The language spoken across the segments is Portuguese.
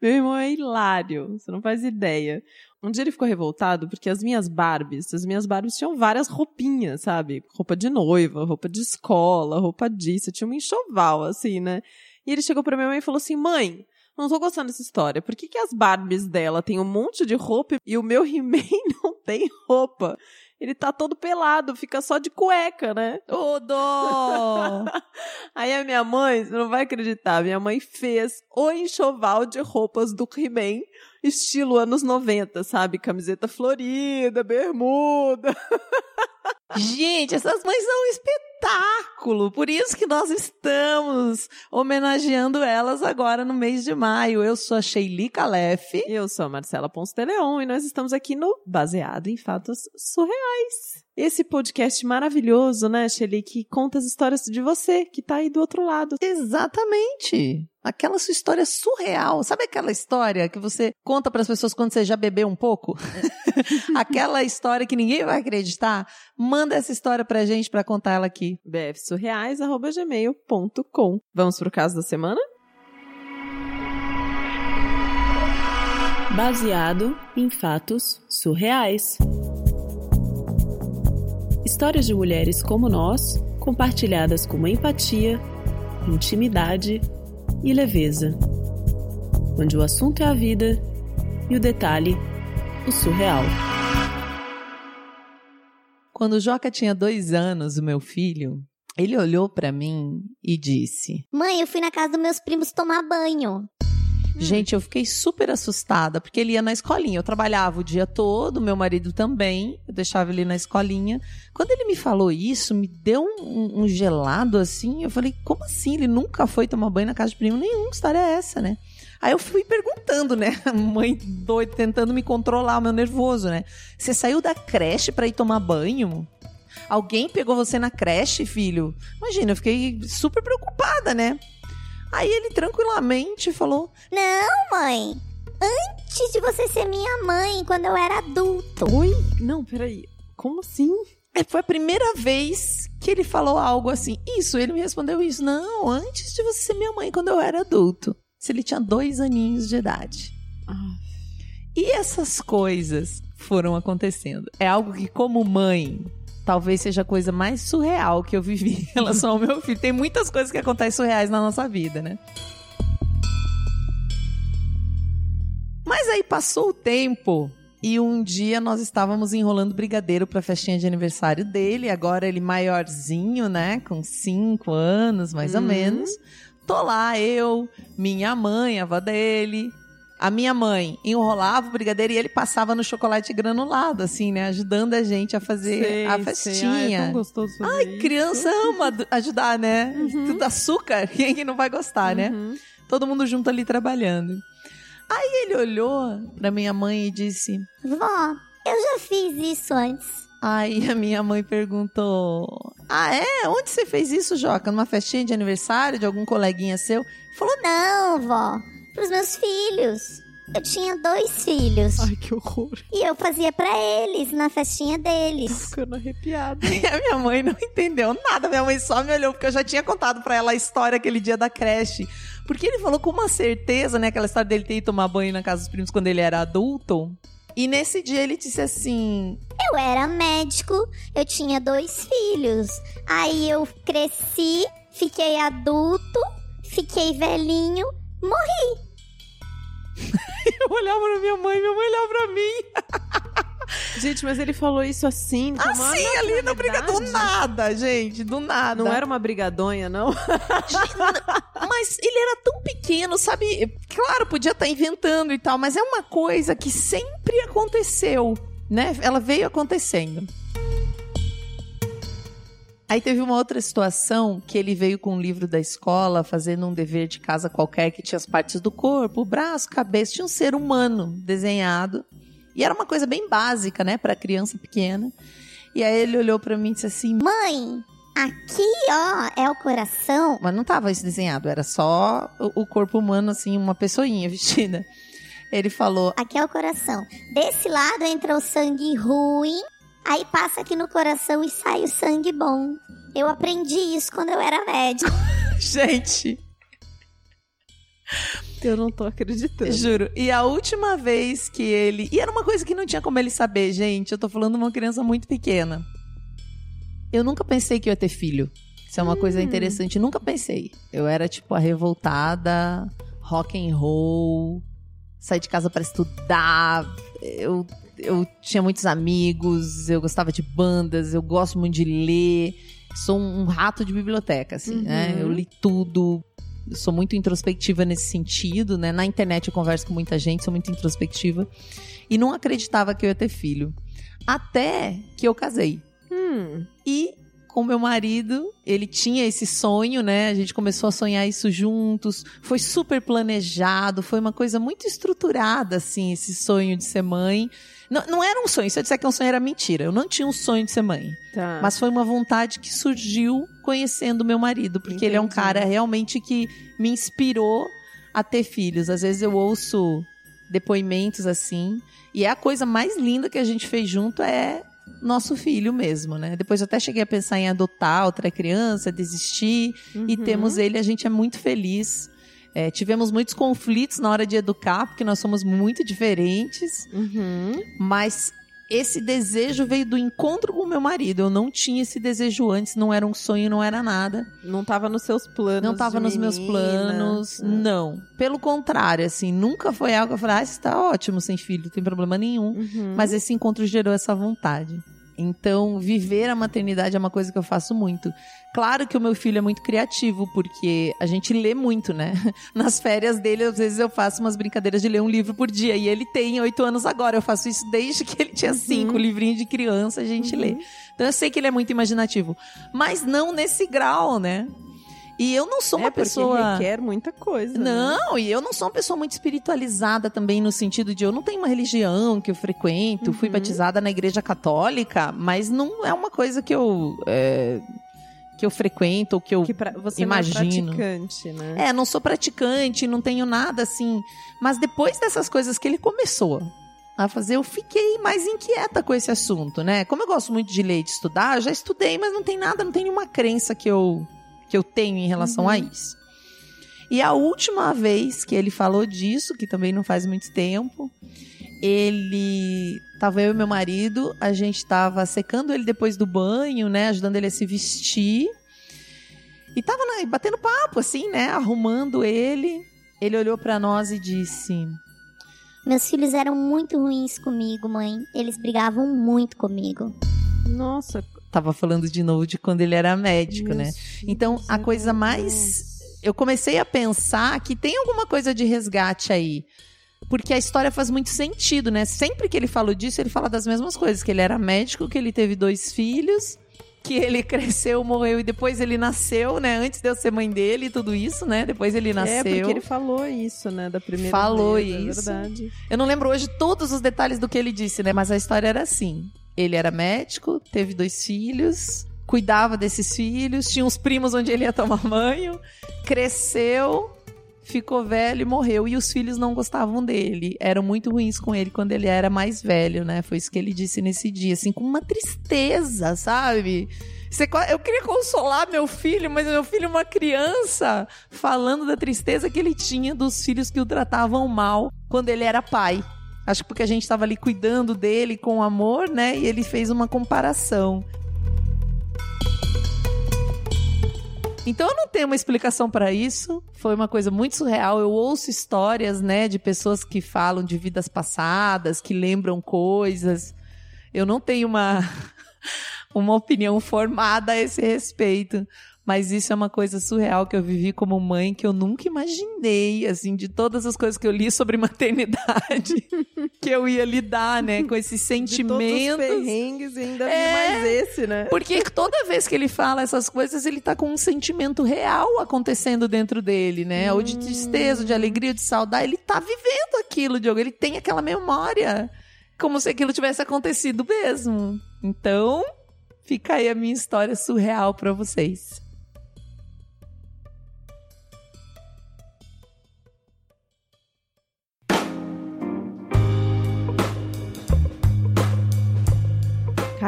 Meu irmão é hilário, você não faz ideia. Um dia ele ficou revoltado porque as minhas Barbies, as minhas Barbies tinham várias roupinhas, sabe? Roupa de noiva, roupa de escola, roupa disso, tinha um enxoval, assim, né? E ele chegou pra minha mãe e falou assim: mãe, não tô gostando dessa história. Por que, que as Barbies dela têm um monte de roupa e o meu He-Man não tem roupa? Ele tá todo pelado, fica só de cueca, né? Ô, dó! Aí a minha mãe, você não vai acreditar, minha mãe fez o enxoval de roupas do He-Man, estilo anos 90, sabe? Camiseta florida, bermuda. Gente, essas mães são um espetáculo. Por isso que nós estamos homenageando elas agora no mês de maio. Eu sou a Sheili Calef. Eu sou a Marcela Ponce de Leon e nós estamos aqui no Baseado em Fatos Surreais. Esse podcast maravilhoso, né, Shelly, que conta as histórias de você, que tá aí do outro lado. Exatamente. Aquela sua história surreal. Sabe aquela história que você conta para as pessoas quando você já bebeu um pouco? aquela história que ninguém vai acreditar? Manda essa história pra gente para contar ela aqui. bfsurreais@gmail.com. Vamos pro caso da semana? Baseado em fatos surreais. Histórias de mulheres como nós, compartilhadas com empatia, intimidade e leveza. Onde o assunto é a vida e o detalhe, o surreal. Quando o Joca tinha dois anos, o meu filho, ele olhou para mim e disse: Mãe, eu fui na casa dos meus primos tomar banho. Gente, eu fiquei super assustada, porque ele ia na escolinha. Eu trabalhava o dia todo, meu marido também. Eu deixava ele na escolinha. Quando ele me falou isso, me deu um, um gelado assim. Eu falei, como assim? Ele nunca foi tomar banho na casa de primo nenhum. Que história é essa, né? Aí eu fui perguntando, né? A mãe doida, tentando me controlar, o meu nervoso, né? Você saiu da creche para ir tomar banho? Alguém pegou você na creche, filho? Imagina, eu fiquei super preocupada, né? Aí ele tranquilamente falou: Não, mãe. Antes de você ser minha mãe, quando eu era adulto. Oi? Não, peraí. Como assim? É, foi a primeira vez que ele falou algo assim. Isso, ele me respondeu isso. Não, antes de você ser minha mãe, quando eu era adulto. Se ele tinha dois aninhos de idade. Ah. E essas coisas foram acontecendo. É algo que, como mãe, talvez seja a coisa mais surreal que eu vivi em relação ao meu filho. Tem muitas coisas que acontecem surreais na nossa vida, né? Mas aí passou o tempo e um dia nós estávamos enrolando brigadeiro para a festinha de aniversário dele. Agora ele maiorzinho, né? Com cinco anos, mais ou menos. Tô lá, eu, minha mãe, a avó dele, a minha mãe enrolava o brigadeiro e ele passava no chocolate granulado, assim, né? Ajudando a gente a fazer Sei, a sei. festinha. Ai, é tão gostoso fazer Ai, isso. criança ama ajudar, né? Tudo açúcar, quem é que não vai gostar, né? Uhum. Todo mundo junto ali trabalhando. Aí ele olhou pra minha mãe e disse: Vó, eu já fiz isso antes. Aí a minha mãe perguntou: Ah, é? Onde você fez isso, Joca? Numa festinha de aniversário de algum coleguinha seu? Ele falou: Não, vó, pros meus filhos. Eu tinha dois filhos. Ai, que horror. E eu fazia pra eles na festinha Tô deles. ficando arrepiada. E a minha mãe não entendeu nada. Minha mãe só me olhou, porque eu já tinha contado pra ela a história aquele dia da creche. Porque ele falou com uma certeza, né? Aquela história dele ter ido tomar banho na casa dos primos quando ele era adulto. E nesse dia ele disse assim: Eu era médico, eu tinha dois filhos. Aí eu cresci, fiquei adulto, fiquei velhinho, morri. Eu olhava pra minha mãe, minha mãe olhava pra mim. Gente, mas ele falou isso assim, Assim, ali na briga do nada, gente, do nada. Não era uma brigadonha, não? Mas ele era tão pequeno, sabe? Claro, podia estar inventando e tal, mas é uma coisa que sempre aconteceu, né? Ela veio acontecendo. Aí teve uma outra situação que ele veio com um livro da escola, fazendo um dever de casa qualquer que tinha as partes do corpo, o braço, cabeça, tinha um ser humano desenhado. E era uma coisa bem básica, né, para criança pequena. E aí ele olhou para mim e disse assim: Mãe, aqui, ó, é o coração. Mas não tava isso desenhado, era só o, corpo humano, assim, uma pessoinha vestida. Ele falou: Aqui é o coração. Desse lado entra o sangue ruim, aí passa aqui no coração e sai o sangue bom. Eu aprendi isso quando eu era médico. gente. Eu não tô acreditando. Juro. E a última vez que ele. E era uma coisa que não tinha como ele saber, gente. Eu tô falando de uma criança muito pequena. Eu nunca pensei que eu ia ter filho. Isso é uma coisa interessante. Nunca pensei. Eu era, tipo, a revoltada, rock and roll, sair de casa para estudar. Eu, eu tinha muitos amigos, eu gostava de bandas, eu gosto muito de ler. Sou um rato de biblioteca, assim, né? Uhum. Eu li tudo. Eu sou muito introspectiva nesse sentido, né? Na internet eu converso com muita gente, sou muito introspectiva. E não acreditava que eu ia ter filho. Até que eu casei. Hum, E com meu marido, ele tinha esse sonho, né? A gente começou a sonhar isso juntos. Foi super planejado, foi uma coisa muito estruturada, assim, esse sonho de ser mãe. Não, não era um sonho, se eu disser que é um sonho era mentira. Eu não tinha um sonho de ser mãe. tá. Mas foi uma vontade que surgiu conhecendo meu marido, porque ele é um Entendi. cara realmente que me inspirou a ter filhos. Às vezes eu ouço depoimentos assim, e é a coisa mais linda que a gente fez junto é nosso filho mesmo, né? Depois eu até cheguei a pensar em adotar outra criança, desistir, e Uhum. temos ele, a gente é muito feliz. É, tivemos muitos conflitos na hora de educar, porque nós somos muito diferentes. Uhum. Mas esse desejo veio do encontro com o meu marido. Eu não tinha esse desejo antes, não era um sonho, não era nada. Não tava nos seus planos. Não estava nos meus menina. planos, Ah. não. Pelo contrário, assim, nunca foi algo que eu falei, ah, você tá ótimo sem filho, não tem problema nenhum. Uhum. Mas esse encontro gerou essa vontade. Então, viver a maternidade é uma coisa que eu faço muito. Claro que o meu filho é muito criativo, porque a gente lê muito, né? Nas férias dele, às vezes eu faço umas brincadeiras de ler um livro por dia. E ele tem oito anos agora. Eu faço isso desde que ele tinha cinco, livrinho de criança, a gente Uhum. lê. Então eu sei que ele é muito imaginativo. Mas não nesse grau, né? E eu não sou uma é pessoa. requer muita coisa. né? Não, e eu não sou uma pessoa muito espiritualizada também, no sentido de eu não tenho uma religião que eu frequento, fui Uhum. batizada na igreja católica, mas não é uma coisa que eu. é, que eu frequento, ou que eu. Que pra, você Imagino. não é praticante, né? É, não sou praticante, não tenho nada assim. Mas depois dessas coisas que ele começou a fazer, eu fiquei mais inquieta com esse assunto, né? Como eu gosto muito de ler e de estudar, eu já estudei, mas não tem nada, não tem nenhuma crença que eu, que eu tenho em relação a isso. E a última vez que ele falou disso, que também não faz muito tempo, ele tava eu e meu marido, a gente tava secando ele depois do banho, né, ajudando ele a se vestir. E tava né, batendo papo assim, né, arrumando ele. Ele olhou pra nós e disse: Meus filhos eram muito ruins comigo, mãe. Eles brigavam muito comigo. Nossa. Tava falando de novo de quando ele era médico, né? Então, a coisa mais. Eu comecei a pensar que tem alguma coisa de resgate aí. Porque a história faz muito sentido, né? Sempre que ele falou disso, ele fala das mesmas coisas: que ele era médico, que ele teve dois filhos, que ele cresceu, morreu e depois ele nasceu, né? Antes de eu ser mãe dele e tudo isso, né? Depois ele nasceu. É, porque ele falou isso, né? Da primeira Falou vez, isso. É verdade. Eu não lembro hoje todos os detalhes do que ele disse, né? Mas a história era assim: ele era médico, teve dois filhos, cuidava desses filhos, tinha uns primos onde ele ia tomar banho, cresceu, ficou velho e morreu. E os filhos não gostavam dele, eram muito ruins com ele quando ele era mais velho, né? Foi isso que ele disse nesse dia, assim, com uma tristeza, sabe? Eu queria consolar meu filho, mas meu filho é uma criança, falando da tristeza que ele tinha dos filhos que o tratavam mal quando ele era pai. Acho que porque a gente estava ali cuidando dele com amor, né? E ele fez uma comparação. Então eu não tenho uma explicação para isso. Foi uma coisa muito surreal. Eu ouço histórias, né, de pessoas que falam de vidas passadas, que lembram coisas. Eu não tenho uma uma opinião formada a esse respeito. Mas isso é uma coisa surreal que eu vivi como mãe que eu nunca imaginei, assim, de todas as coisas que eu li sobre maternidade, que eu ia lidar, né, com esses De todos os sentimentos. perrengues e ainda É. mais esse, né? Porque toda vez que ele fala essas coisas, ele tá com um sentimento real acontecendo dentro dele, né? Ou de tristeza, de alegria, de saudade. Ele tá vivendo aquilo, Diogo. Ele tem aquela memória. Como se aquilo tivesse acontecido mesmo. Então, fica aí a minha história surreal pra vocês.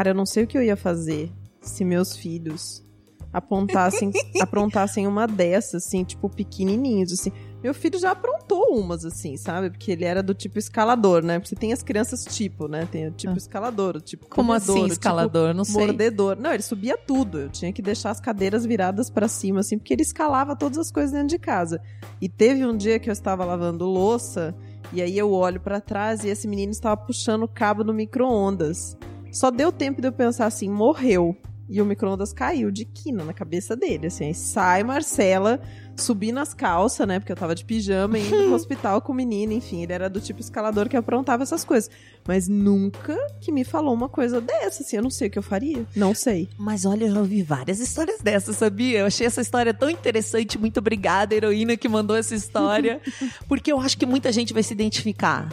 Cara, eu não sei o que eu ia fazer se meus filhos apontassem, aprontassem uma dessas, assim, tipo, pequenininhos, assim. Meu filho já aprontou umas, assim, sabe? Porque ele era do tipo escalador, né? Porque você tem as crianças tipo, né? Tem o tipo Ah. escalador, o tipo Como comedor, assim, o tipo escalador? Não sei. mordedor. Não, ele subia tudo. Eu tinha que deixar as cadeiras viradas pra cima, assim, porque ele escalava todas as coisas dentro de casa. E teve um dia que eu estava lavando louça, e aí eu olho pra trás e esse menino estava puxando o cabo no micro-ondas. Só deu tempo de eu pensar assim, morreu. E o micro-ondas caiu de quina na cabeça dele, assim. Aí sai Marcela, subi nas calças, né? Porque eu tava de pijama e indo pro hospital com o menino, enfim. Ele era do tipo escalador que aprontava essas coisas. Mas nunca que me falou uma coisa dessa, assim. Eu não sei o que eu faria. Não sei. Mas olha, eu já ouvi várias histórias dessas, sabia? Eu achei essa história tão interessante. Muito obrigada, heroína, que mandou essa história. porque eu acho que muita gente vai se identificar.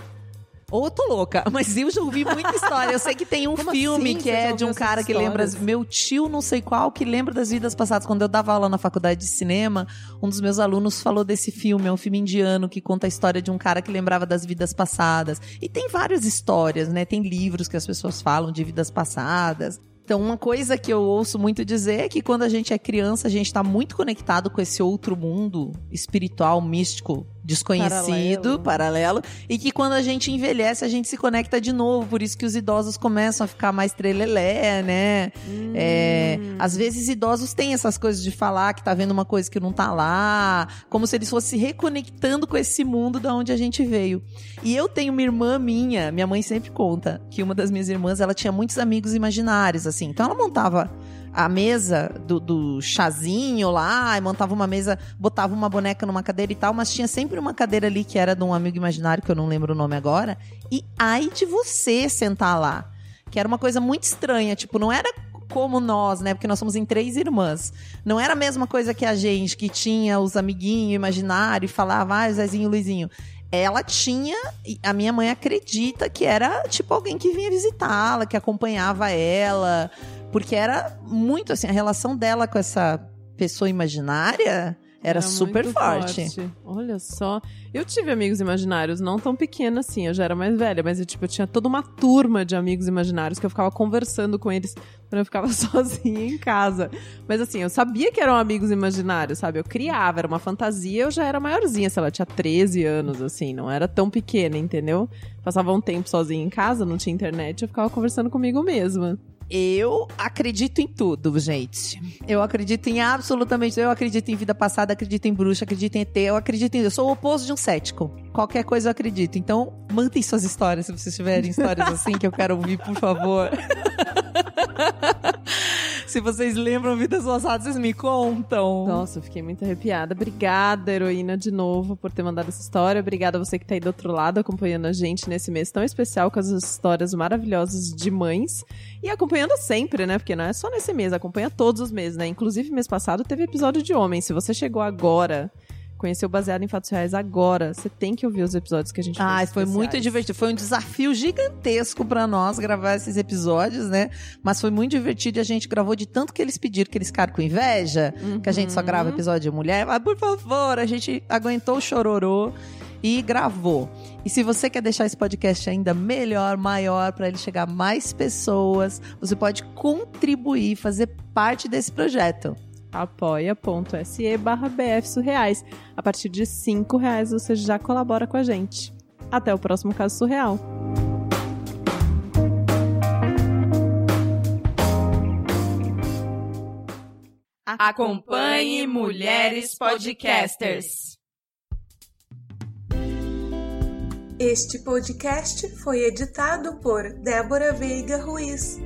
Ou eu tô louca, mas eu já ouvi muita história. Eu sei que tem um Como filme assim? que é de um cara que lembra. Meu tio, não sei qual, que lembra das vidas passadas. Quando eu dava aula na faculdade de cinema, um dos meus alunos falou desse filme. É um filme indiano que conta a história de um cara que lembrava das vidas passadas. E tem várias histórias, né? Tem livros que as pessoas falam de vidas passadas. Então, uma coisa que eu ouço muito dizer é que quando a gente é criança, a gente está muito conectado com esse outro mundo espiritual, místico, desconhecido, paralelo. e que quando a gente envelhece, a gente se conecta de novo. Por isso que os idosos começam a ficar mais trelelé, né? É, às vezes idosos têm essas coisas de falar que tá vendo uma coisa que não tá lá, como se eles fossem se reconectando com esse mundo da onde a gente veio. E eu tenho uma irmã minha, minha mãe sempre conta que uma das minhas irmãs, ela tinha muitos amigos imaginários, assim. Então ela montava a mesa do, do chazinho lá, montava uma mesa, botava uma boneca numa cadeira e tal, mas tinha sempre uma cadeira ali que era de um amigo imaginário, que eu não lembro o nome agora, e ai de você sentar lá. Que era uma coisa muito estranha, tipo, não era como nós, né? Porque nós somos em três irmãs. Não era a mesma coisa que a gente, que tinha os amiguinhos imaginários e falava, ah, Zezinho, Luizinho. Ela tinha, a minha mãe acredita que era tipo alguém que vinha visitá-la, que acompanhava ela, porque era muito assim, a relação dela com essa pessoa imaginária era, super muito forte. Olha só. Eu tive amigos imaginários, não tão pequena assim, eu já era mais velha, mas eu, tipo, eu tinha toda uma turma de amigos imaginários que eu ficava conversando com eles quando eu ficava sozinha em casa. Mas assim, eu sabia que eram amigos imaginários, sabe? Eu criava, era uma fantasia, eu já era maiorzinha, sei lá, tinha 13 anos, assim, não era tão pequena, entendeu? Passava um tempo sozinha em casa, não tinha internet, eu ficava conversando comigo mesma. Eu acredito em tudo, gente. Eu acredito em absolutamente. Eu acredito em vida passada, acredito em bruxa, acredito em ET, eu acredito em. Eu sou o oposto de um cético. Qualquer coisa eu acredito. Então, mandem suas histórias, se vocês tiverem histórias assim que eu quero ouvir, por favor. se vocês lembram vidas passadas, vocês me contam. Nossa, eu fiquei muito arrepiada. Obrigada, heroína, de novo, por ter mandado essa história. Obrigada a você que tá aí do outro lado acompanhando a gente nesse mês tão especial com as histórias maravilhosas de mães. E acompanhando sempre, né? Porque não é só nesse mês, acompanha todos os meses, né? Inclusive, mês passado teve episódio de homem. Se você chegou agora, conheceu Baseado em Fatos Reais agora, você tem que ouvir os episódios que a gente Ah, fez. foi muito especiais. divertido. Foi um desafio gigantesco pra nós gravar esses episódios, né? Mas foi muito divertido e a gente gravou de tanto que eles pediram que eles ficaram com inveja, que a gente só grava episódio de mulher. Mas, por favor, a gente aguentou o chororô e gravou. E se você quer deixar esse podcast ainda melhor, maior, para ele chegar a mais pessoas, você pode contribuir, fazer parte desse projeto. apoia.se barra BF Surreais. A partir de 5 reais você já colabora com a gente. Até o próximo caso surreal. Acompanhe Mulheres Podcasters. Este podcast foi editado por Débora Veiga Ruiz.